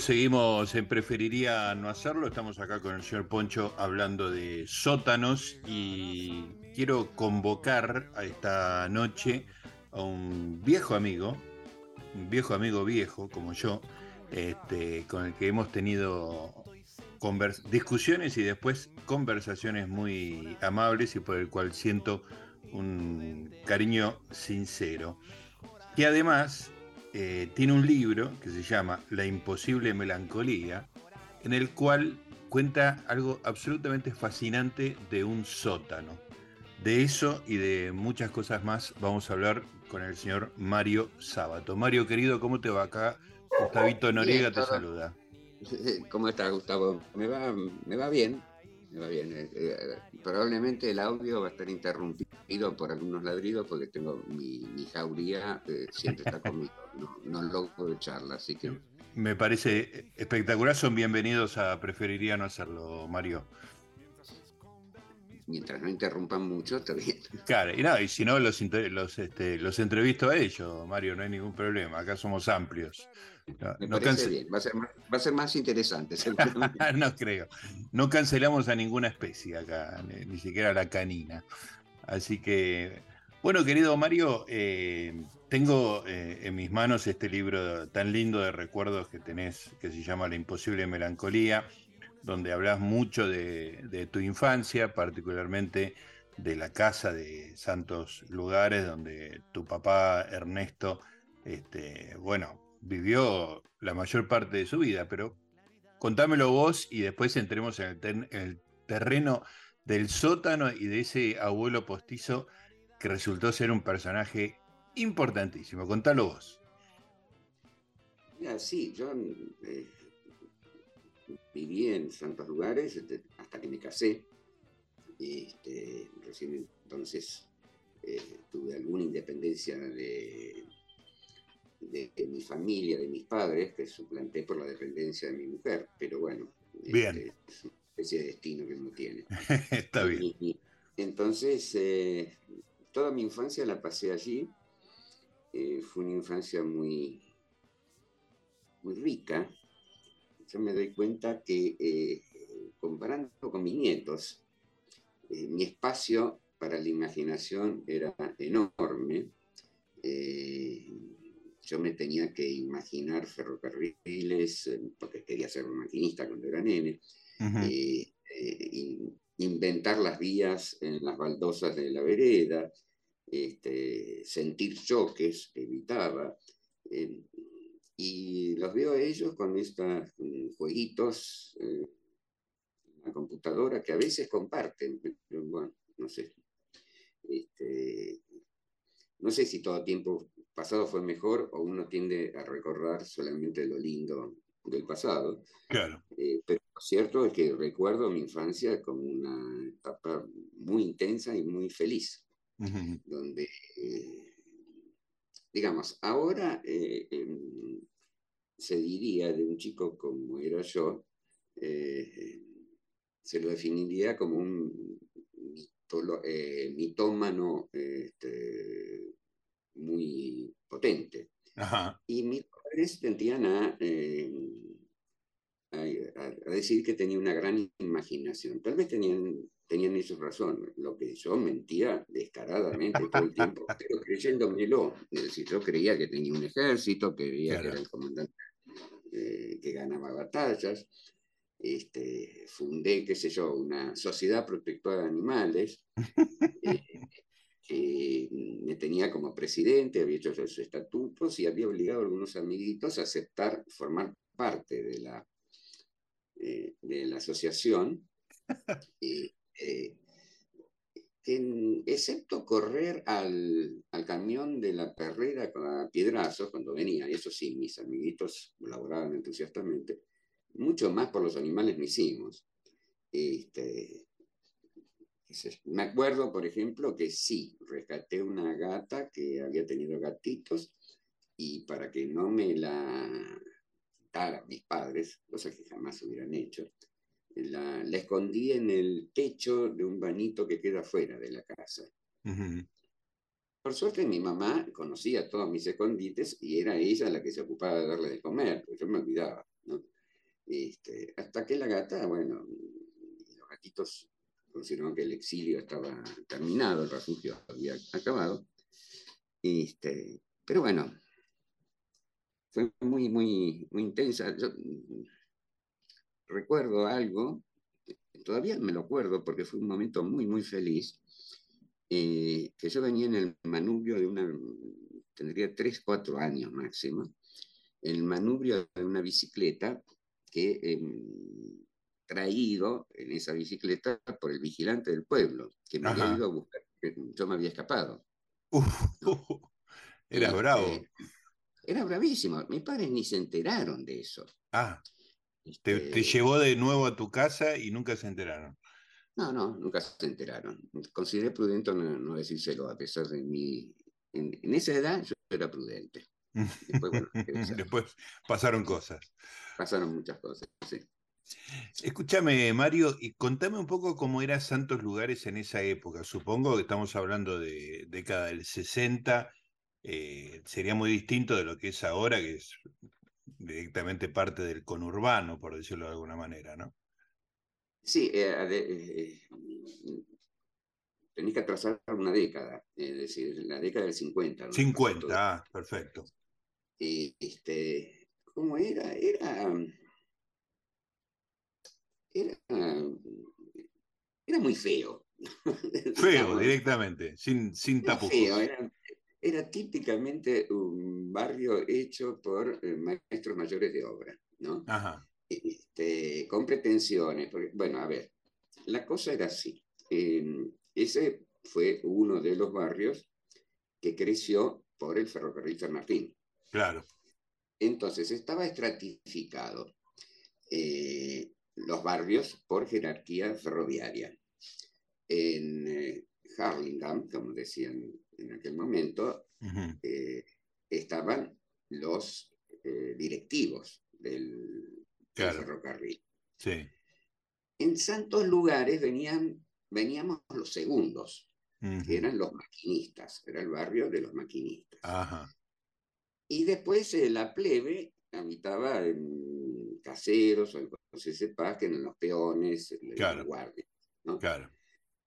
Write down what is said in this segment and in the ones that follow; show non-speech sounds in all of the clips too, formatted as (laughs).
Seguimos en Preferiría No Hacerlo. Estamos acá con el señor Poncho hablando de sótanos y quiero convocar a esta noche a un viejo amigo, un viejo amigo viejo como yo, este, con el que hemos tenido discusiones y después conversaciones muy amables y por el cual siento un cariño sincero. Y además eh, tiene un libro que se llama La imposible melancolía, en el cual cuenta algo absolutamente fascinante de un sótano. De eso y de muchas cosas más vamos a hablar con el señor Mario Sábato. Mario querido, ¿cómo te va acá? Gustavito Noriega te saluda. ¿Cómo estás, Gustavo? Me va, me va bien. Me va bien. Eh, eh, probablemente el audio va a estar interrumpido por algunos ladridos porque tengo mi, jauría siempre está (laughs) conmigo. No, no logro echarla, así que. Me parece espectacular. Son bienvenidos a Preferiría no hacerlo, Mario. Mientras no interrumpan mucho, está bien. Claro, y, no, y si no, los, los, este, los entrevisto a ellos, Mario, no hay ningún problema. Acá somos amplios. Me parece bien, va a, ser más, interesante. (laughs) no creo. No cancelamos a ninguna especie acá, ni, siquiera a la canina. Así que, bueno, querido Mario, eh, tengo eh, en mis manos este libro tan lindo de recuerdos que tenés, que se llama La imposible melancolía, donde hablas mucho de, tu infancia, particularmente de la casa de santos lugares, donde tu papá Ernesto, este, bueno, vivió la mayor parte de su vida, pero contámelo vos y después entremos en el, terreno del sótano y de ese abuelo postizo que resultó ser un personaje importantísimo. Contalo vos. Mira, sí, yo eh, viví en santos lugares este, hasta que me casé. Este, recién entonces eh, tuve alguna independencia de, de, mi familia, de mis padres, que suplanté por la dependencia de mi mujer. Pero bueno, este, es una especie de destino que uno tiene. (laughs) Está bien. entonces, eh, toda mi infancia la pasé allí. Eh, fue una infancia muy, muy rica. Yo me doy cuenta que, eh, comparando con mis nietos, mi espacio para la imaginación era enorme yo me tenía que imaginar ferrocarriles, eh, porque quería ser un maquinista cuando era nene, eh, eh, inventar las vías en las baldosas de la vereda, este, sentir choques que evitaba. y los veo a ellos con estos jueguitos en la computadora que a veces comparten, bueno, no sé. Este, no sé si todo tiempo pasado fue mejor o uno tiende a recordar solamente lo lindo del pasado. Claro. Eh, pero cierto es que recuerdo mi infancia como una etapa muy intensa y muy feliz, donde, eh, digamos, ahora eh, em, se diría de un chico como era yo, se lo definiría como un mitómano este, muy potente. Y mis padres tendían eh, a, a, decir que tenía una gran imaginación. Tal vez tenían, tenían ellos razón, lo que yo mentía descaradamente todo el tiempo, (laughs) pero creyéndomelo. Es decir, yo creía que tenía un ejército, creía que era el comandante eh, que ganaba batallas. Este, fundé, qué sé yo, una sociedad protectora de animales. (laughs) Eh, me tenía como presidente, había hecho los estatutos y había obligado a algunos amiguitos a aceptar formar parte de la, eh, de la asociación, (laughs) eh, eh, excepto correr al, al, camión de la perrera con piedrazos cuando venía, eso sí, mis amiguitos colaboraban entusiastamente, mucho más por los animales me hicimos. Este, me acuerdo, por ejemplo, que sí, rescaté una gata que había tenido gatitos y para que no me la quitaran mis padres, cosa que jamás hubieran hecho, la, escondí en el techo de un bañito que queda fuera de la casa. Por suerte mi mamá conocía todos mis escondites y era ella la que se ocupaba de darle de comer, pues yo me olvidaba. Este, hasta que la gata, bueno, los gatitos consideraron que el exilio estaba terminado, el refugio había acabado. Este, pero bueno, fue muy, muy, muy intensa. Yo recuerdo algo, todavía me lo acuerdo porque fue un momento muy, muy feliz, eh, que yo venía en el manubrio de una, tendría 3, 4 años máximo, el manubrio de una bicicleta que em, traído en esa bicicleta por el vigilante del pueblo, que me había ido a buscar, yo me había escapado. (laughs) era este, bravo. Era bravísimo. Mis padres ni se enteraron de eso. Ah. Te, este llevó de nuevo a tu casa y nunca se enteraron. No, no, nunca se enteraron. Consideré prudente no, decírselo, a pesar de mi. En, esa edad yo era prudente. (laughs) Después, pasaron cosas. Pasaron muchas cosas, sí. Escúchame, Mario, y contame un poco cómo eran Santos Lugares en esa época. Supongo que estamos hablando de década del 60. Eh, sería muy distinto de lo que es ahora, que es directamente parte del conurbano, por decirlo de alguna manera, ¿no? Sí, eh, eh, tenéis que atrasar una década, es decir, la década del 50. 50, ah, perfecto. este, ¿Cómo era? Era era, era muy feo. (laughs) Feo, directamente, sin, sin tapujos. Era, típicamente un barrio hecho por eh, maestros mayores de obra, ¿no? Este, con pretensiones. bueno, a ver, la cosa era así. Em, ese fue uno de los barrios que creció por el ferrocarril San Martín. Claro. Entonces estaba estratificado. Eh, los barrios por jerarquía ferroviaria. En eh, Harlingham, como decían en aquel momento, eh, estaban los eh, directivos del, ferrocarril. En santos lugares venían, veníamos los segundos, que eran los maquinistas, era el barrio de los maquinistas. Y después la plebe habitaba en caseros o en se sepa que en los peones, en claro. guardia. ¿no? Claro.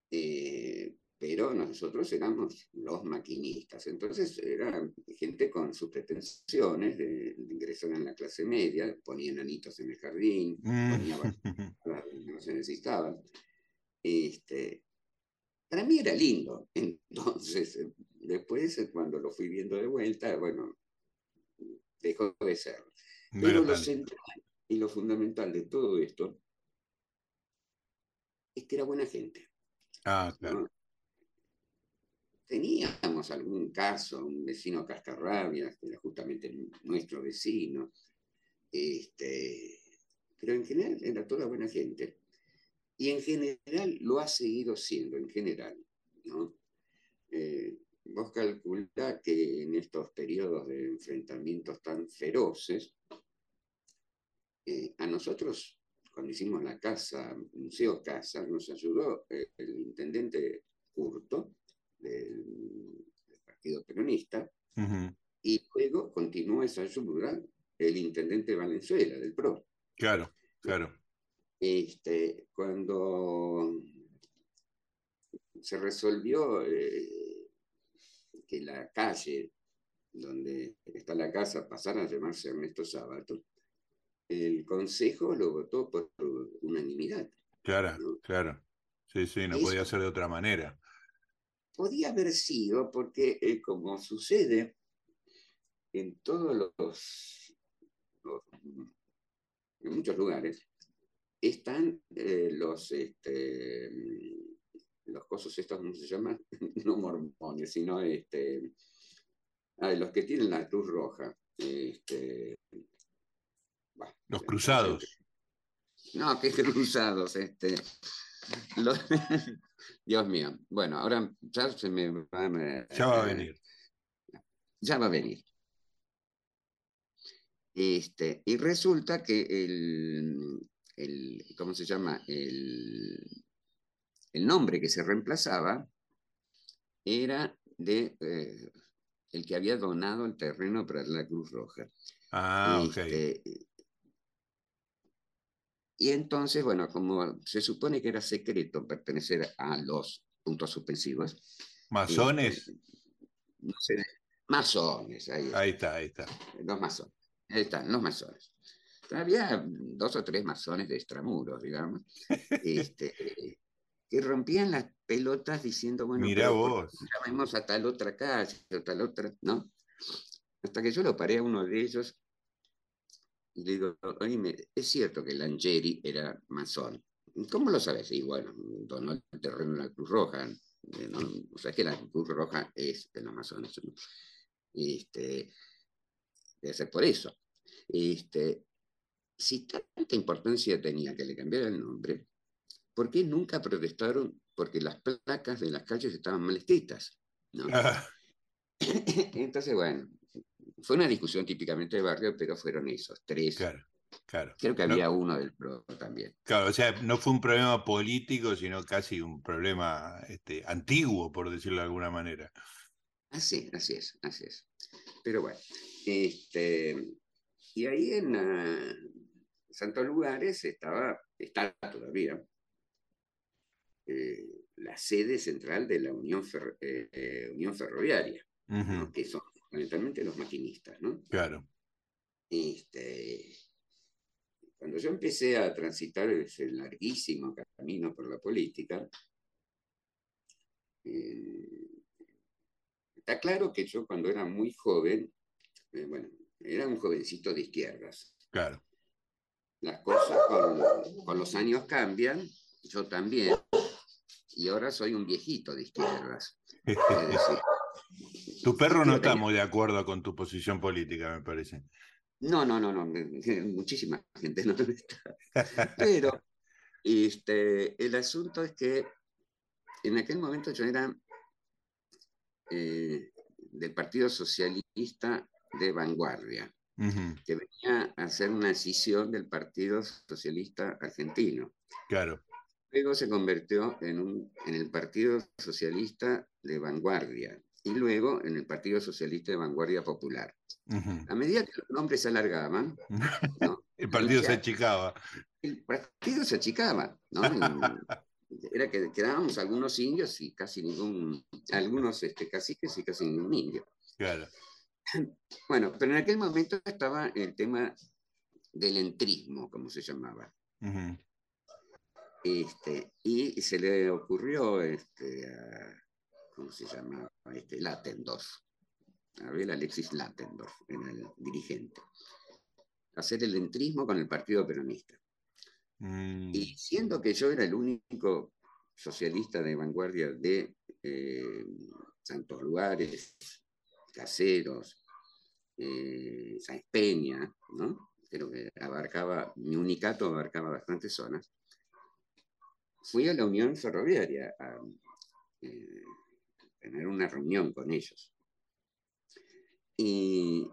Eh, pero nosotros éramos los maquinistas. Entonces era gente con sus pretensiones de, ingresar en la clase media, ponían anitos en el jardín, mm. ponían (laughs) no se necesitaban. Este, para mí era lindo. (laughs) Entonces, después, cuando lo fui viendo de vuelta, bueno, dejó de ser. Pero lo central, y lo fundamental de todo esto es que era buena gente. Ah, claro. Teníamos algún caso, un vecino cascarrabias, que era justamente nuestro vecino, este, pero en general era toda buena gente. Y en general lo ha seguido siendo, en general. ¿no? Eh, vos calculá que en estos periodos de enfrentamientos tan feroces, eh, a nosotros, cuando hicimos la casa, Museo Casa, nos ayudó el intendente Curto del, Partido Peronista, y luego continuó esa ayuda el intendente Valenzuela del PRO. Claro, claro. Este, cuando se resolvió eh, que la calle donde está la casa pasara a llamarse Ernesto Sábato, el Consejo lo votó por unanimidad. Claro, claro. Sí, sí, no podía ser de otra manera. Podía haber sido porque, eh, como sucede en todos los, en muchos lugares, están eh, los, este, los cosos estos, ¿cómo se llaman? (laughs) no mormones, sino este, ah, los que tienen la Cruz Roja. Este, los cruzados. No, qué (laughs) cruzados, este. (laughs) Dios mío. Bueno, ahora ya se me va Ya va a venir. Ya va a venir. Este, y resulta que el, el ¿cómo se llama? El, el, nombre que se reemplazaba era de eh, el que había donado el terreno para la Cruz Roja. Ah, ok. Y entonces, bueno, como se supone que era secreto pertenecer a los puntos suspensivos. ¿Masones? Eh, no sé, masones, ahí, ahí está, ahí está. Los masones, ahí están, los masones. Había dos o tres masones de extramuros, digamos, (laughs) este, que rompían las pelotas diciendo, bueno, Mira vos. llamemos a tal otra calle, a tal otra, ¿no? Hasta que yo lo paré a uno de ellos y le digo, oye, es cierto que Langeri era masón. ¿Cómo lo sabes? Y bueno, donó el terreno de la Cruz Roja. Eh, o sea, que la Cruz Roja es de los masones. Este, debe ser por eso. Este, si tanta importancia tenía que le cambiara el nombre, ¿por qué nunca protestaron porque las placas de las calles estaban mal escritas? (laughs) Entonces, bueno, fue una discusión típicamente de barrio, pero fueron esos tres. Claro, claro. Creo que había uno del PRO también. Claro, o sea, no fue un problema político, sino casi un problema este, antiguo, por decirlo de alguna manera. Así, así es, así es. Pero bueno, este, y ahí en uh, Santos Lugares estaba, está todavía, eh, la sede central de la Unión, eh, Unión Ferroviaria, que son fundamentalmente los maquinistas, ¿no? Claro. Este, cuando yo empecé a transitar ese larguísimo camino por la política, eh, está claro que yo cuando era muy joven, eh, bueno, era un jovencito de izquierdas. Claro. Las cosas con, con los años cambian, yo también, y ahora soy un viejito de izquierdas. Es decir, tu perro no está muy de acuerdo con tu posición política, me parece. No, no, no, no, (laughs) muchísima gente no está. Pero este, el asunto es que en aquel momento yo era eh, del Partido Socialista de Vanguardia, que venía a hacer una escisión del Partido Socialista Argentino. Claro. Luego se convirtió en, un, en el Partido Socialista de Vanguardia, y luego en el Partido Socialista de Vanguardia Popular. A medida que los nombres se alargaban, (laughs) el partido se achicaba. El partido se achicaba, ¿no? (laughs) Era que quedábamos algunos indios y casi ningún, algunos este, caciques y casi ningún indio. Claro. (clears throat) Bueno, pero en aquel momento estaba el tema del entrismo, como se llamaba. este, y se le ocurrió este, a, ¿cómo se llama? Este, Latendorf. Abel Alexis Latendorf, era el dirigente. Hacer el entrismo con el Partido Peronista. Mm. Y siendo que yo era el único socialista de vanguardia de eh, Santos Lugares, Caseros, eh, Peña, ¿no? Creo que abarcaba, mi unicato abarcaba bastantes zonas. Fui a la Unión Ferroviaria a, eh, tener una reunión con ellos. Y,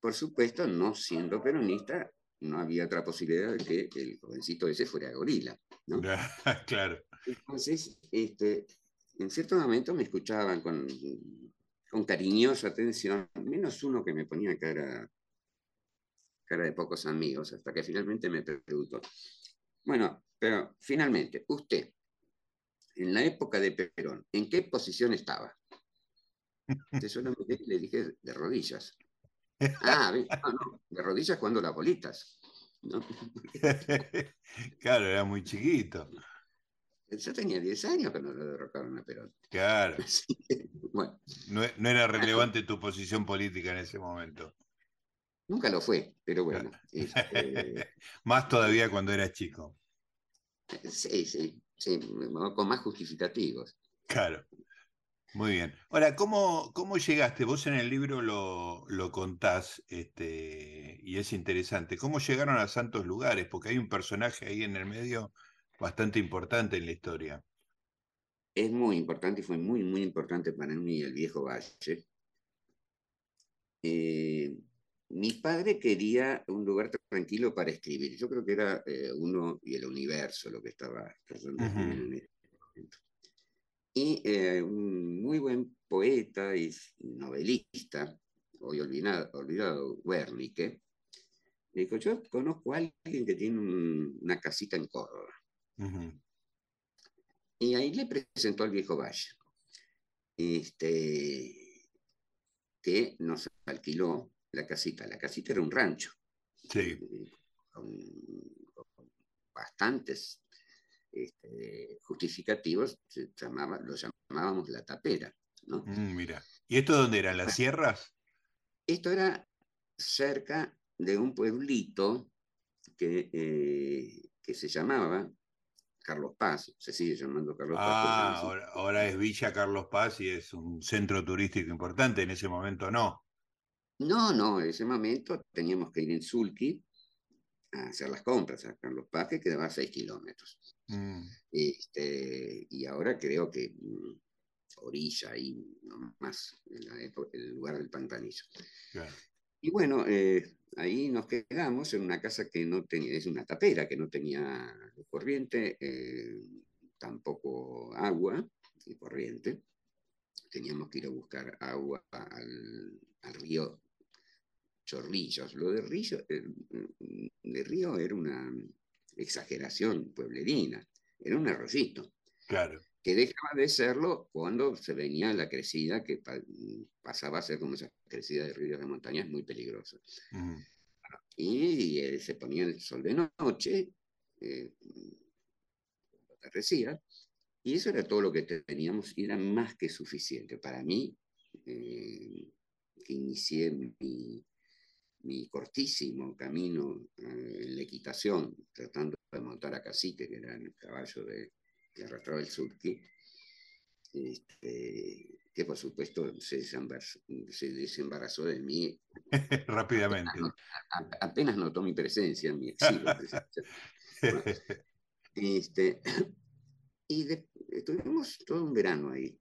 por supuesto, no siendo peronista, no había otra posibilidad de que el jovencito ese fuera gorila. ¿no? (laughs) claro. Entonces, este, en cierto momento me escuchaban con, con cariñosa atención, menos uno que me ponía cara, cara de pocos amigos, hasta que finalmente me preguntó, bueno, pero finalmente, usted, en la época de Perón, ¿en qué posición estaba? (laughs) Entonces yo le dije, de rodillas. Ah, no, no, de rodillas cuando las bolitas. (laughs) claro, era muy chiquito. Yo tenía 10 años cuando lo derrocaron a Perón. Claro. (laughs) bueno. no, era relevante tu posición política en ese momento. Nunca lo fue, pero bueno. Este, más todavía cuando eras chico. Sí, sí sí, con más justificativos. Claro. Muy bien. Ahora, ¿cómo, cómo llegaste? Vos en el libro lo, contás este, y es interesante. ¿Cómo llegaron a santos lugares? Porque hay un personaje ahí en el medio bastante importante en la historia. Es muy importante y fue muy, muy importante para mí el viejo Valle. Eh, mi padre quería un lugar tranquilo para escribir. Yo creo que era eh, uno y el universo lo que estaba tratando en ese momento. Y eh, un muy buen poeta y novelista, hoy olvidado, olvidado Wernicke, Me dijo, yo conozco a alguien que tiene una casita en Córdoba. Y ahí le presentó al viejo Valle, este, que nos alquiló la casita. La casita era un rancho. Sí. Eh, con, bastantes este, justificativos, se llamaba, lo llamábamos la tapera. ¿no? Mm, mira. ¿Y esto dónde eran? ¿Las sierras? Esto era cerca de un pueblito que, eh, que se llamaba Carlos Paz, se sigue llamando Carlos Paz. Ah, ahora, es Villa Carlos Paz y es un centro turístico importante, en ese momento no. No, no, en ese momento teníamos que ir en Sulki a hacer las compras a Carlos Paz, que quedaba a 6 kilómetros. Mm. Este, y ahora creo que mm, orilla y más, en el lugar del pantanillo. Y bueno, eh, ahí nos quedamos en una casa que no tenía, es una tapera, que no tenía corriente, eh, tampoco agua y corriente. Teníamos que ir a buscar agua al, río Chorrillos. Lo de río, eh, de río era una exageración pueblerina, era un arroyito. Claro que dejaba de serlo cuando se venía la crecida, que pasaba a ser como esa crecida de ríos de montañas muy peligrosa. Y eh, se ponía el sol de noche, eh, atardecía, y eso era todo lo que teníamos, y era más que suficiente para mí, eh, que inicié mi, mi cortísimo camino eh, en la equitación, tratando de montar a Cacique, que era el caballo de, que arrastraba el surki, este, que por supuesto se desembarazó, de mí. (laughs) Rápidamente. Apenas, notó mi presencia en mi exilio. (laughs) este, (clears throat) y estuvimos todo un verano ahí.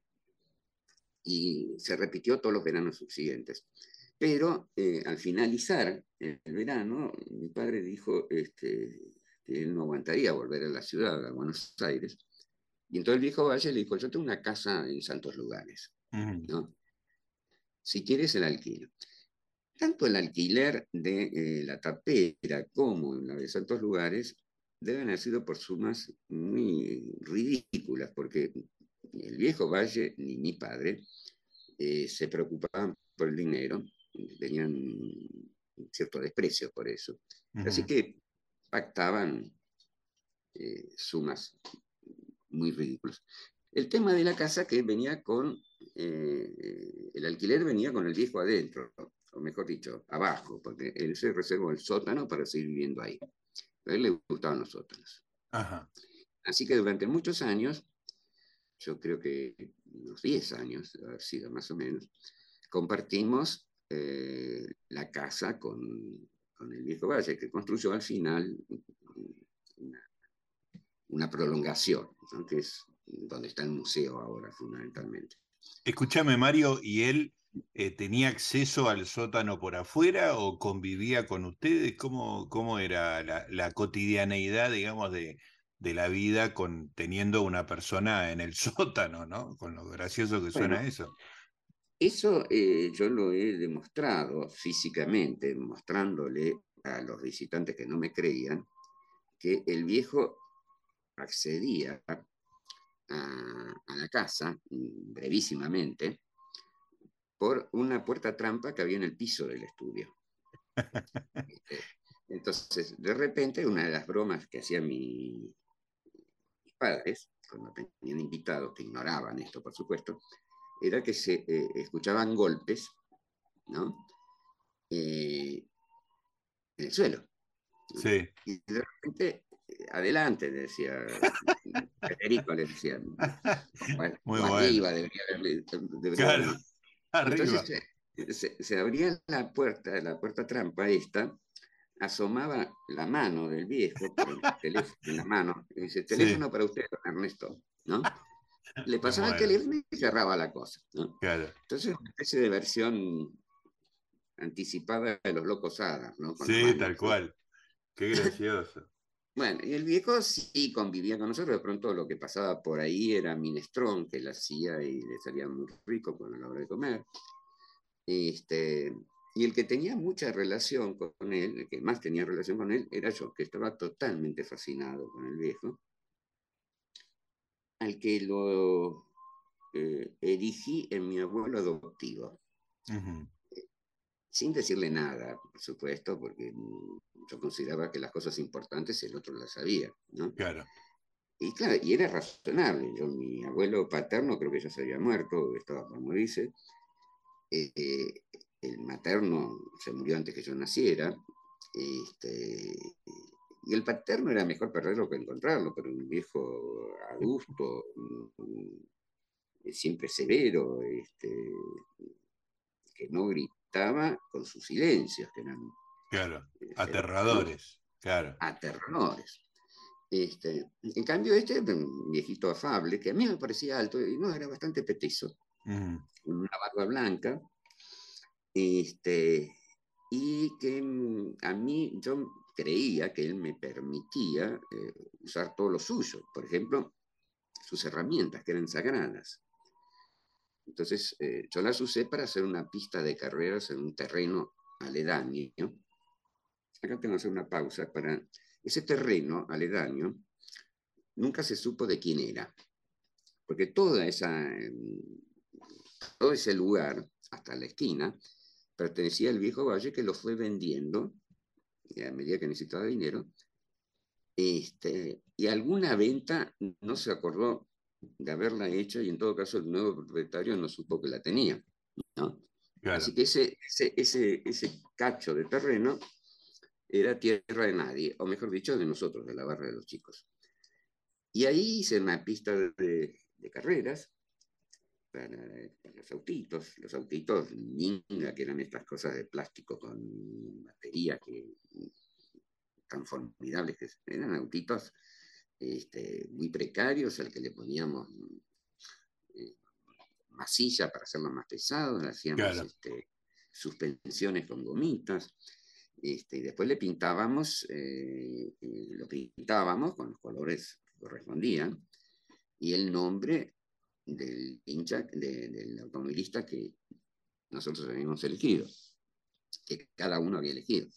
Y se repitió todos los veranos subsiguientes. Pero eh, al finalizar el verano, mi padre dijo este, que él no aguantaría volver a la ciudad, a Buenos Aires, y entonces el viejo Valle le dijo, yo tengo una casa en santos lugares, ¿no? Si quieres el alquilo. Tanto el alquiler de eh, la tapera como la de santos lugares deben haber sido por sumas muy ridículas, porque el viejo Valle ni mi padre eh, se preocupaban por el dinero, tenían cierto desprecio por eso. Así que pactaban eh, sumas muy ridículos. El tema de la casa que venía con, eh, el alquiler venía con el viejo adentro, o mejor dicho, abajo, porque él se reservó el sótano para seguir viviendo ahí. A él le gustaban los sótanos. Así que durante muchos años, yo creo que unos 10 años, haber sido más o menos, compartimos eh, la casa con, con, el viejo Valle, que construyó al final una, prolongación, que es donde está el museo ahora fundamentalmente. Escúchame, Mario, ¿y él eh, tenía acceso al sótano por afuera o convivía con ustedes? ¿Cómo, cómo era la, cotidianeidad, digamos, de, la vida con, teniendo una persona en el (laughs) sótano, ¿no? Con lo gracioso que suena eso. Eso eh, yo lo he demostrado físicamente, mostrándole a los visitantes que no me creían, que el viejo accedía a, la casa mm, brevísimamente por una puerta trampa que había en el piso del estudio. (laughs) Este, entonces, de repente, una de las bromas que hacían mis padres, cuando tenían invitados, que ignoraban esto, por supuesto, era que se eh, escuchaban golpes, ¿no? Eh, en el suelo. Sí. Y de repente adelante, decía (laughs) Federico, le decía. Muy bueno. Arriba debería haber. claro, Entonces se, abría la puerta, la puerta trampa esta, asomaba la mano del viejo (laughs) en la mano, y dice, teléfono para usted, Ernesto, ¿no? Le (laughs) pasaba el teléfono y cerraba la cosa, ¿no? Claro. Entonces, una especie de versión anticipada de los locos hadas, ¿no? sí, tal cual. Qué gracioso. (laughs) Bueno, y el viejo sí convivía con nosotros, de pronto lo que pasaba por ahí era minestrón, que él hacía y le salía muy rico con la hora de comer. Este, Y el que tenía mucha relación con él, el que más tenía relación con él, era yo, que estaba totalmente fascinado con el viejo, al que lo eh, erigí en mi abuelo adoptivo. Sin decirle nada, por supuesto, porque yo consideraba que las cosas importantes el otro las sabía, ¿no? Claro. Y claro, y era razonable. Yo, mi abuelo paterno creo que ya se había muerto, estaba por morirse. Eh, eh, el materno se murió antes que yo naciera. Este, y el paterno era mejor perderlo que encontrarlo, pero un viejo adusto, siempre severo, este, que no gritaba con sus silencios, que eran... Claro, este, aterradores, claro. Aterradores. Este, en cambio, este, un viejito afable, que a mí me parecía alto, y no, era bastante petizo, con una barba blanca, este, y que mm, a mí yo creía que él me permitía eh, usar todo lo suyo, por ejemplo, sus herramientas, que eran sagradas. Entonces, eh, yo las usé para hacer una pista de carreras en un terreno aledaño. Acá tengo que hacer una pausa para ese terreno aledaño nunca se supo de quién era, porque toda esa, em, todo ese lugar, hasta la esquina, pertenecía al viejo valle que lo fue vendiendo a medida que necesitaba dinero. Este, y alguna venta no se acordó de haberla hecho y en todo caso el nuevo propietario no supo que la tenía. Así que ese, ese, ese, ese cacho de terreno era tierra de nadie, o mejor dicho, de nosotros, de la barra de los chicos. Y ahí hice una pista de, carreras para, los autitos, los autitos Ninga, que eran estas cosas de plástico con batería que tan formidables que eran autitos este, muy precarios al que le poníamos eh, masilla para hacerlo más pesado, hacíamos este, suspensiones con gomitas. Este, y después le pintábamos, eh, lo pintábamos con los colores que correspondían, y el nombre del hincha, del automovilista que nosotros habíamos elegido, que cada uno había elegido.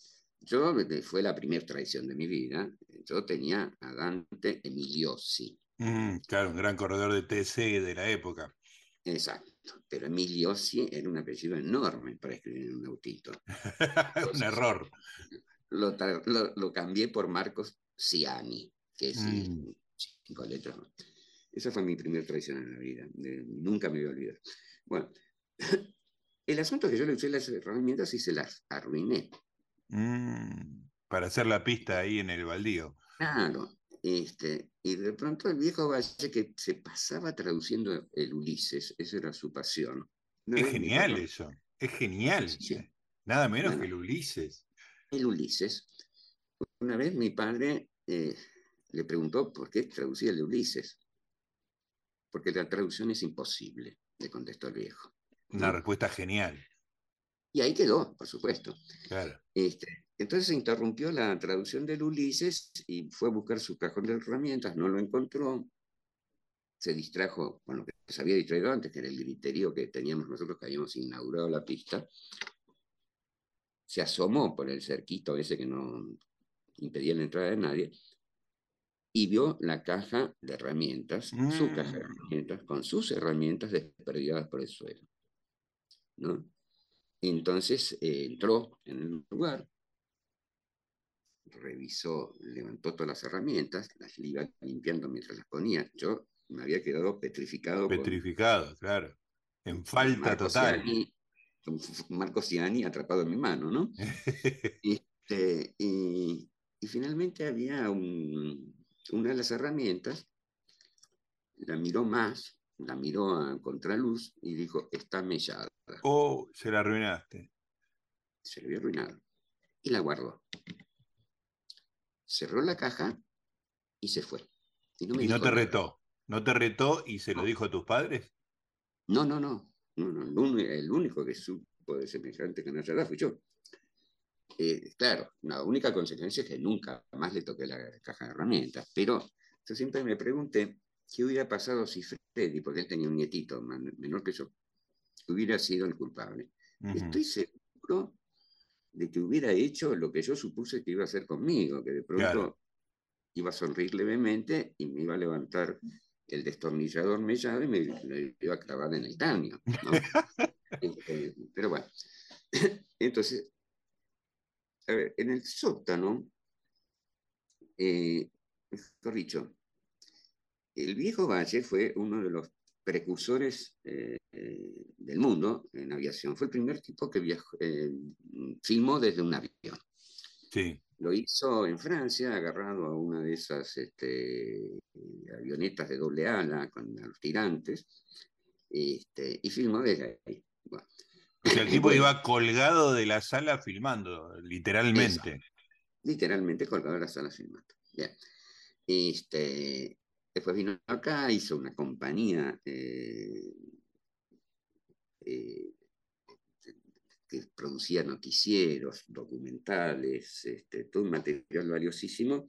Yo, fue la primera traición de mi vida, yo tenía a Dante Emiliosi. Mm, claro, un gran corredor de TC de la época. Exacto pero Emiliosi era un apellido enorme para escribir en un autito. (laughs) un error. Lo, cambié por Marcos Ciani, que es mm. cinco letras. Esa fue mi primera traición en la vida. nunca me voy a olvidar. Bueno, (laughs) el asunto es que yo le usé las herramientas y se las arruiné. Mm, para hacer la pista ahí en el baldío. Claro, este, y de pronto el viejo Valle que se pasaba traduciendo el Ulises, esa era su pasión. es genial eso, es genial. Nada menos que el Ulises. El Ulises. Una vez mi padre eh, le preguntó por qué traducía el Ulises. Porque la traducción es imposible, le contestó el viejo. Una respuesta genial. Y ahí quedó, por supuesto. Claro. Este, entonces se interrumpió la traducción del Ulises y fue a buscar su cajón de herramientas, no lo encontró, se distrajo con lo que se había distraído antes, que era el griterío que teníamos nosotros que habíamos inaugurado la pista, se asomó por el cerquito ese que no impedía la entrada de nadie, y vio la caja de herramientas, su caja de mm. herramientas, con sus herramientas desperdigadas por el suelo. ¿no? Entonces eh, entró en el lugar, revisó, levantó todas las herramientas, las iba limpiando mientras las ponía. Yo me había quedado petrificado. Petrificado, claro. En falta total. (laughs) Marco Ciani atrapado en mi mano, ¿no? (laughs) Este, y, finalmente había una de las herramientas, la miró más, la miró a contraluz y dijo, está mellada. Oh, se la arruinaste. Se la había arruinado. Y la guardó cerró la caja y se fue. Y no, te retó, no te retó y se lo dijo a tus padres. No, no, no, no, el único que supo de semejante canallada fui yo. Eh, claro, la única consecuencia es que nunca más le toqué la caja de herramientas, pero yo siempre me pregunté qué hubiera pasado si Freddy, porque él tenía un nietito menor que yo, hubiera sido el culpable. Estoy seguro de que hubiera hecho lo que yo supuse que iba a hacer conmigo, que de pronto iba a sonreír levemente y me iba a levantar el destornillador mellado y me lo iba a clavar en el caño. (laughs) Este, pero bueno, (clears throat) entonces, a ver, en el sótano, eh, mejor dicho, el viejo Valle fue uno de los precursores eh, del mundo en aviación. Fue el primer tipo que viajó, eh, filmó desde un avión. Sí. Lo hizo en Francia, agarrado a una de esas este, avionetas de doble ala con los tirantes, este, y filmó desde ahí. El tipo iba colgado de la sala filmando, literalmente. Literalmente colgado de la sala filmando. Bien. Este, después vino acá, hizo una compañía eh, eh, que producía noticieros, documentales, este, todo un material valiosísimo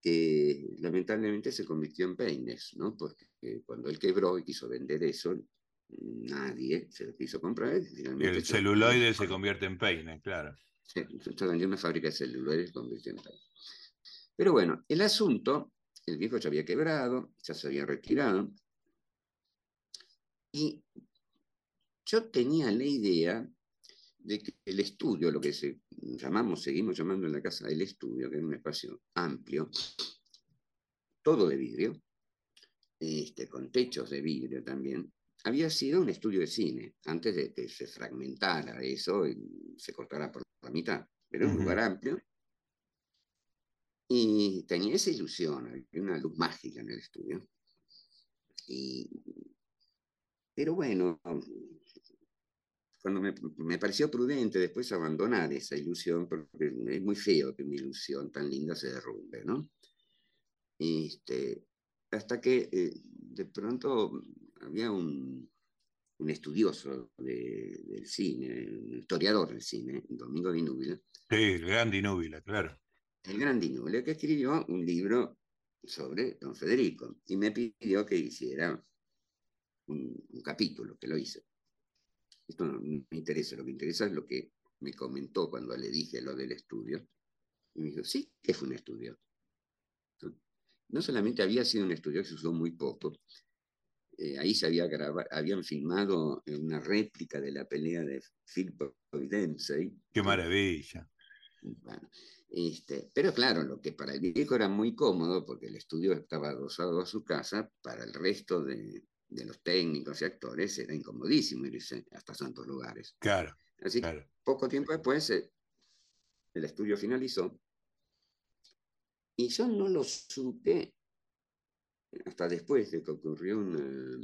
que lamentablemente se convirtió en peines, ¿no? porque cuando él quebró y quiso vender eso, nadie se lo quiso comprar. el celuloide se convierte en peine, claro. Sí, una fábrica de celuloide y se convirtió en peine. Pero bueno, el asunto, el viejo ya había quebrado, ya se había retirado, y yo tenía la idea de que el estudio, lo que se llamamos, seguimos llamando en la casa el estudio, que es un espacio amplio, todo de vidrio, este, con techos de vidrio también, había sido un estudio de cine, antes de que se fragmentara eso y se cortara por la mitad. Pero un lugar amplio. Y tenía esa ilusión, había una luz mágica en el estudio. pero bueno, cuando me, pareció prudente después abandonar esa ilusión, porque es muy feo que una ilusión tan linda se derrumbe, ¿no? Este, hasta que eh, de pronto había un, estudioso del cine, un historiador del cine, Domingo Di Núbila. Sí, el gran Di Núbila, claro. El gran Di Núbila, que escribió un libro sobre don Federico y me pidió que hiciera un, capítulo, que lo hice. Esto no me interesa, lo que interesa es lo que me comentó cuando le dije lo del estudio. Y me dijo, sí, que fue un estudio. No solamente había sido un estudio que se usó muy poco, eh, ahí se había grabado, habían filmado una réplica de la pelea de Phil Dempsey. ¡Qué maravilla! Bueno, este, pero claro, lo que para el viejo era muy cómodo, porque el estudio estaba adosado a su casa, para el resto de, de los técnicos y actores era incomodísimo irse hasta santos lugares. Claro. Así que poco tiempo después eh, el estudio finalizó y yo no lo supe hasta después de que ocurrió una...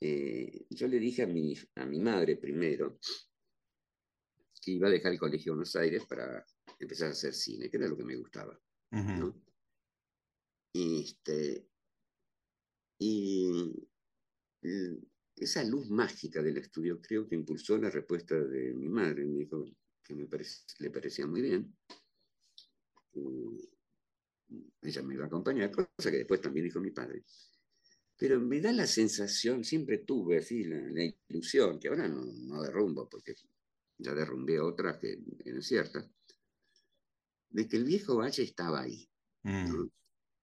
Eh, yo le dije a mi, a mi madre primero que iba a dejar el colegio de Buenos Aires para empezar a hacer cine, que era lo que me gustaba. este, y esa luz mágica del estudio creo que impulsó la respuesta de mi madre. Me dijo que me le parecía muy bien. Ella me iba a acompañar, cosa que después también dijo mi padre. Pero me da la sensación, siempre tuve así la, ilusión, que ahora no, no, derrumbo, porque ya derrumbé otras que eran ciertas, de que el viejo Valle estaba ahí. Mm.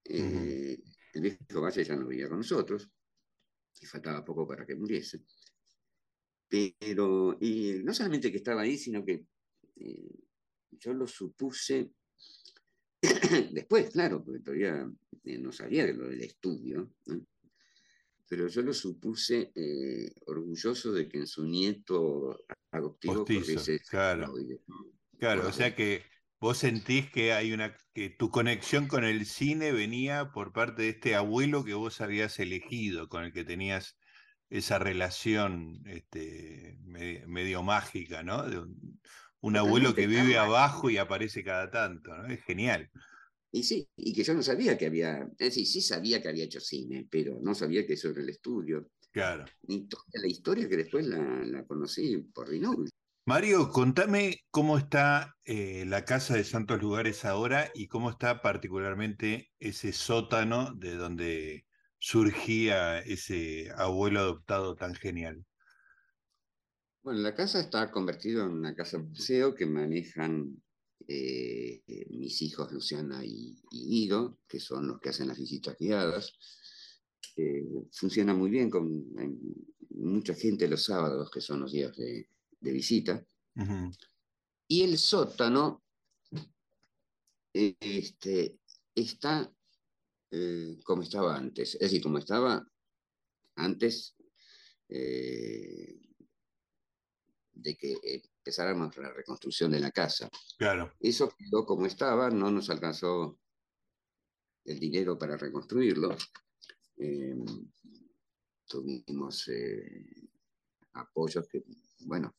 Eh, el viejo Valle ya no vivía con nosotros, y faltaba poco para que muriese. Pero, y no solamente que estaba ahí, sino que eh, yo lo supuse (coughs) después, claro, porque todavía eh, no sabía de lo del estudio, pero yo lo supuse eh, orgulloso de que en su nieto adoptivo claro, claro, o sea que vos sentís que hay una que tu conexión con el cine venía por parte de este abuelo que vos habías elegido, con el que tenías esa relación este, medio, mágica, ¿no? De un, abuelo que vive abajo y aparece cada tanto, ¿no? Es genial. Y sí, y que yo no sabía que había, es decir, sí sabía que había hecho cine, pero no sabía que eso era el estudio. Claro. Ni toda la historia que después la, conocí por Rinaldi. Mario, contame cómo está eh, la Casa de Santos Lugares ahora y cómo está particularmente ese sótano de donde surgía ese abuelo adoptado tan genial. Bueno, la casa está convertida en una casa museo que manejan eh, mis hijos Luciana y, Guido, que son los que hacen las visitas guiadas. Eh, funciona muy bien con mucha gente los sábados, que son los días de, visita. Y el sótano este, está eh, como estaba antes, es decir, como estaba antes de que empezáramos la reconstrucción de la casa. Claro. Eso quedó como estaba, no nos alcanzó el dinero para reconstruirlo. Eh, tuvimos eh, apoyos que, bueno,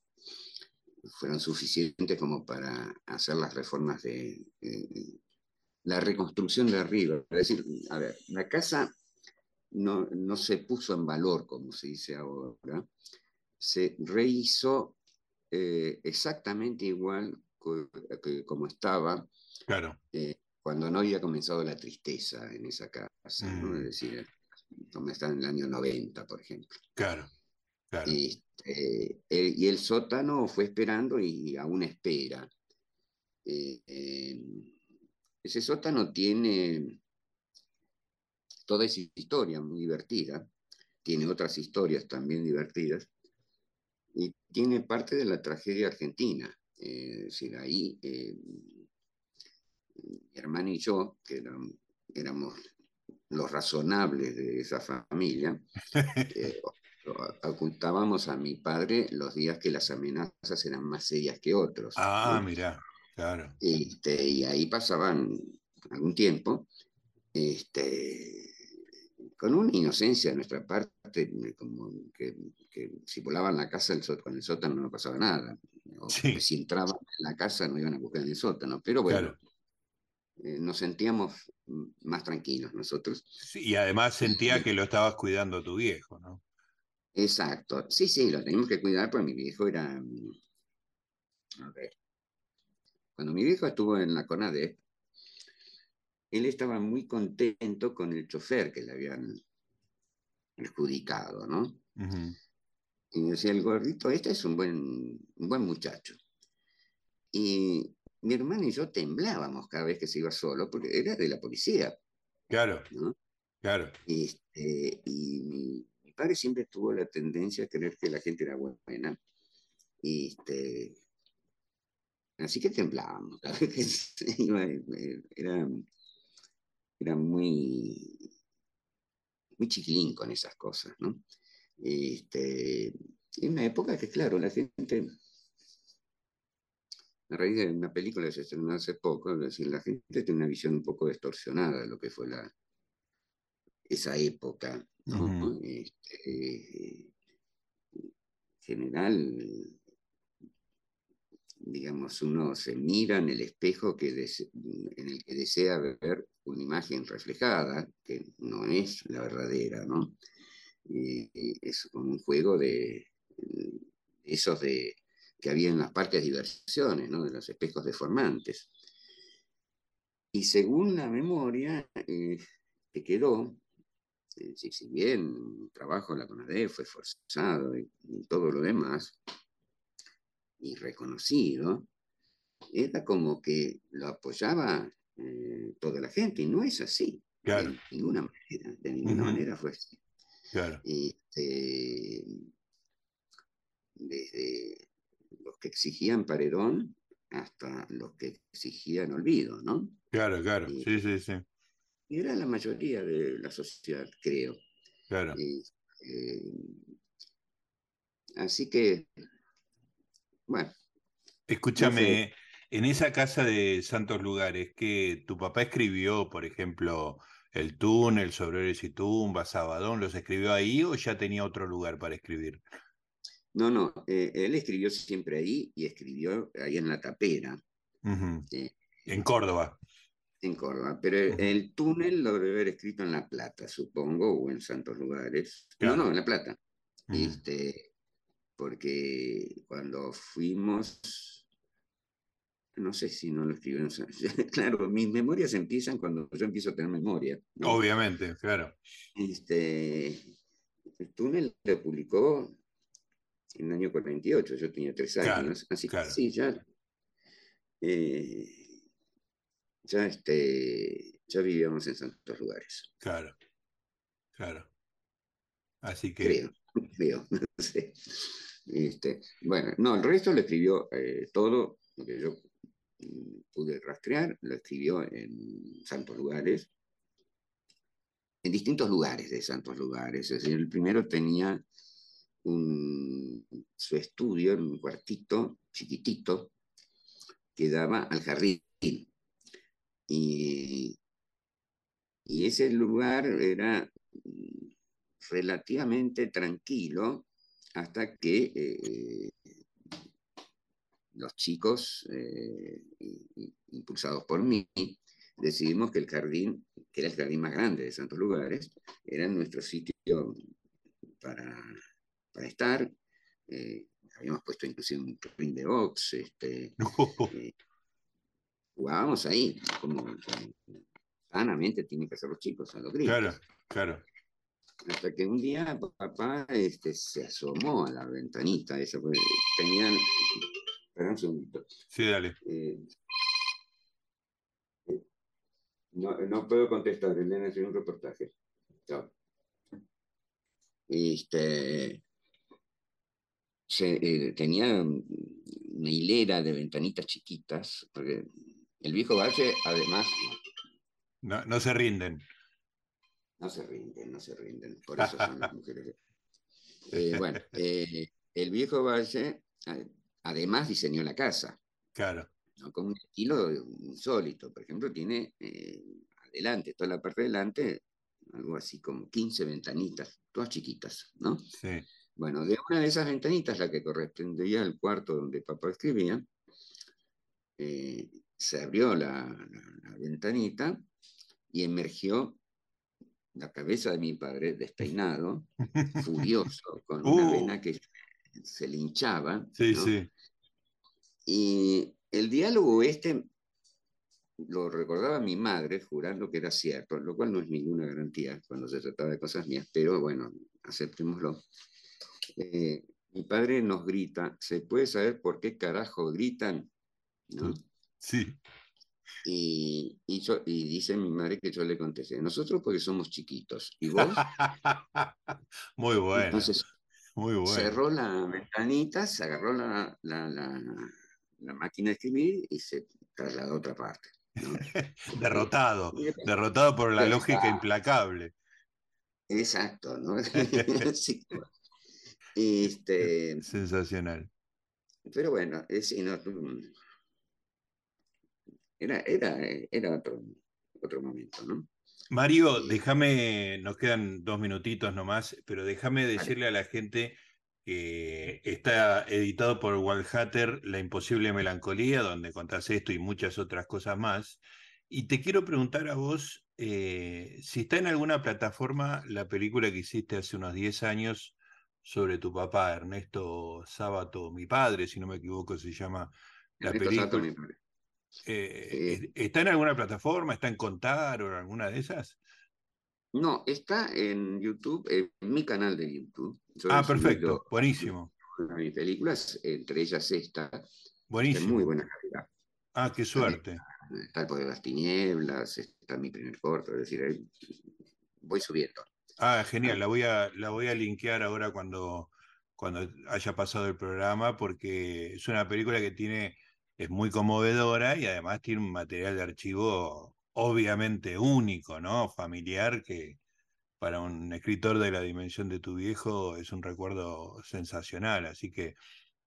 fueron suficientes como para hacer las reformas de la reconstrucción de arriba. Es decir, a ver, la casa no, no se puso en valor, como se dice ahora, se rehizo eh, exactamente igual que como estaba claro. Eh, cuando no había comenzado la tristeza en esa casa, ¿no? es mm. decir, como está en el año 90, por ejemplo. Claro, claro. Este, y el sótano fue esperando y aún espera. Eh, ese sótano tiene toda esa historia muy divertida, tiene otras historias también divertidas, y tiene parte de la tragedia argentina. Eh, es decir, ahí eh, mi hermana y yo, que éramos los razonables de esa familia, (laughs) eh, ocultábamos a mi padre los días que las amenazas eran más serias que otros. Ah, mira, claro. Este, y ahí pasaban algún tiempo. Este, con una inocencia de nuestra parte, como que, si volaban la casa con el sótano no pasaba nada, o si entraban en la casa no iban a buscar en el sótano, pero bueno, eh, nos sentíamos más tranquilos nosotros. y además sentía que lo estabas cuidando a tu viejo, ¿no? Exacto, sí, sí, lo teníamos que cuidar porque mi viejo era... A ver, cuando mi viejo estuvo en la CONADE, él estaba muy contento con el chofer que le habían adjudicado, ¿no? Y decía, el gordito, este es un buen, un buen muchacho. Y mi hermano y yo temblábamos cada vez que se iba solo, porque era de la policía. Claro, claro. Este, y mi, padre siempre tuvo la tendencia a creer que la gente era buena. Este, así que temblábamos cada vez que (laughs) se iba, eh, era era muy, muy chiquilín con esas cosas, ¿no? Este, en una época que, claro, la gente, a raíz de una película que se estrenó hace poco, es decir, la gente tiene una visión un poco distorsionada de lo que fue la, esa época, ¿no? Este, en general, digamos, uno se mira en el espejo que en el que desea ver una imagen reflejada, que no es la verdadera, ¿no? es como un juego de, esos de, que había en las parques de diversiones, ¿no? De los espejos deformantes. Y según la memoria eh, que quedó, si bien el trabajo en la CONADE fue forzado y todo lo demás, y reconocido, era como que lo apoyaba eh, toda la gente, y no es así. De ninguna manera, de ninguna manera fue así. Este, desde los que exigían paredón hasta los que exigían olvido, ¿no? Claro, claro, sí, sí, sí. Y era la mayoría de la sociedad, creo. Claro. Eh, así que bueno. Escúchame, en esa casa de Santos Lugares, que tu papá escribió, por ejemplo, El túnel, Sobreros y tumbas, Sabadón, ¿los escribió ahí o ya tenía otro lugar para escribir? No, no, eh, él escribió siempre ahí y escribió ahí en La Tapera. Eh, en Córdoba. En Córdoba, pero el túnel lo debe haber escrito en La Plata, supongo, o en Santos Lugares. No, no, en La Plata. este, porque cuando fuimos, no sé si no lo escribieron, (laughs) claro, mis memorias empiezan cuando yo empiezo a tener memoria. Obviamente, claro. Este, el túnel lo publicó en el año 48, yo tenía tres años, así que sí, ya, eh, ya, este, ya vivíamos en santos lugares. Claro, claro. Así que... Creo, (laughs) creo, (laughs) no sé. Este, bueno, no, el resto lo escribió eh, todo, lo que yo mm, pude rastrear, lo escribió en santos lugares, en distintos lugares de santos lugares. El primero tenía su estudio en un cuartito chiquitito que daba al jardín. Y, y ese lugar era relativamente tranquilo hasta que eh, los chicos, eh, impulsados por mí, decidimos que el jardín, que era el jardín más grande de Santos Lugares, era nuestro sitio para, para estar. Eh, habíamos puesto inclusive un ring de box. Este, (laughs) jugábamos ahí, como, sanamente tienen que hacer los chicos, a los gritos. Claro, claro. Hasta que un día papá este, se asomó a la ventanita, esa, pues, tenían. Espera un segundito. Sí, dale. Eh, no, no, puedo contestar, Elena hace un reportaje. Chao. Este, se, eh, tenía una hilera de ventanitas chiquitas, porque el viejo valle, además. No, no se rinden. No se rinden, no se rinden. Por eso son las (laughs) mujeres. Eh, bueno, eh, el viejo Valle además diseñó la casa. Claro. Con un estilo insólito. Por ejemplo, tiene eh, adelante, toda la parte de adelante, algo así como 15 ventanitas, todas chiquitas, ¿no? Sí. Bueno, de una de esas ventanitas, la que correspondía al cuarto donde papá escribía, se abrió la ventanita y emergió la cabeza de mi padre despeinado, (laughs) furioso, con una uh. vena que se le hinchaba. Sí, sí. Y el diálogo este lo recordaba mi madre jurando que era cierto, lo cual no es ninguna garantía cuando se trataba de cosas mías, pero bueno, aceptémoslo. Eh, mi padre nos grita, ¿se puede saber por qué carajo gritan? ¿No? Sí. Y, y, dice mi madre que yo le contesté, nosotros porque somos chiquitos. ¿Y vos? (laughs) Muy bueno. Entonces, Muy bueno. cerró la ventanita, se agarró la, la, la, máquina de escribir y se trasladó a otra parte. (laughs) derrotado, derrotado por la lógica implacable. Exacto, ¿no? (laughs) este, Sensacional. Pero bueno, es, no, era, era, era otro, otro momento, ¿no? Mario, déjame, nos quedan dos minutitos nomás, pero déjame decirle a la gente que está editado por Walhatter La Imposible Melancolía, donde contás esto y muchas otras cosas más. Y te quiero preguntar a vos eh, si está en alguna plataforma la película que hiciste hace unos 10 años sobre tu papá, Ernesto Sábato, mi padre, si no me equivoco, se llama la película. Eh, ¿Está en alguna plataforma? ¿Está en Contar o en alguna de esas? No, está en YouTube, en mi canal de YouTube. ah, perfecto, buenísimo. Mis películas, entre ellas esta, buenísimo. de muy buena calidad. Ah, qué suerte. Está, el Poder de las Tinieblas, está mi primer corto, es decir, voy subiendo. Ah, genial, la voy a, la voy a linkear ahora cuando, cuando haya pasado el programa, porque es una película que tiene es muy conmovedora y además tiene un material de archivo obviamente único, ¿no? Familiar, que para un escritor de la dimensión de tu viejo es un recuerdo sensacional, así que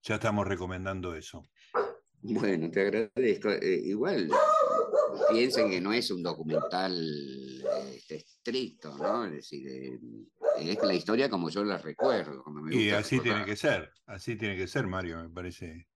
ya estamos recomendando eso. Bueno, te agradezco. Eh, igual piensen que no es un documental este, estricto, ¿no? Es decir, eh, es la historia como yo la recuerdo. y así tiene que ser, así tiene que ser, Mario, me parece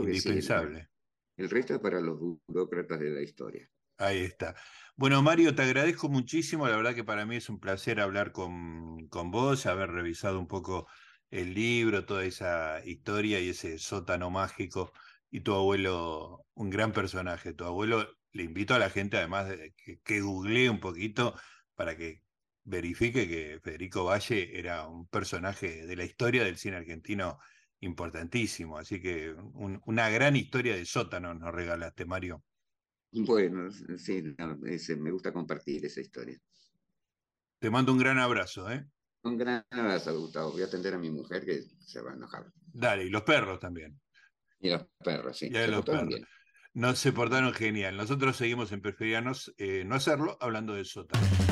indispensable. el resto es para los burócratas de la historia. Ahí está. Bueno, Mario, te agradezco muchísimo. La verdad que para mí es un placer hablar con, con vos, haber revisado un poco el libro, toda esa historia y ese sótano mágico. Y tu abuelo, un gran personaje. Tu abuelo, le invito a la gente además de que, que googlee un poquito para que verifique que Federico Valle era un personaje de la historia del cine argentino importantísimo. Así que una gran historia de sótanos nos regalaste, Mario. Bueno, sí, me gusta compartir esa historia. Te mando un gran abrazo, ¿eh? Un gran abrazo, Gustavo. Voy a atender a mi mujer que se va a enojar. Dale, y los perros también. Y los perros, sí. Y los perros. No se portaron genial. Nosotros seguimos en Preferianos eh, no hacerlo, hablando de sótano.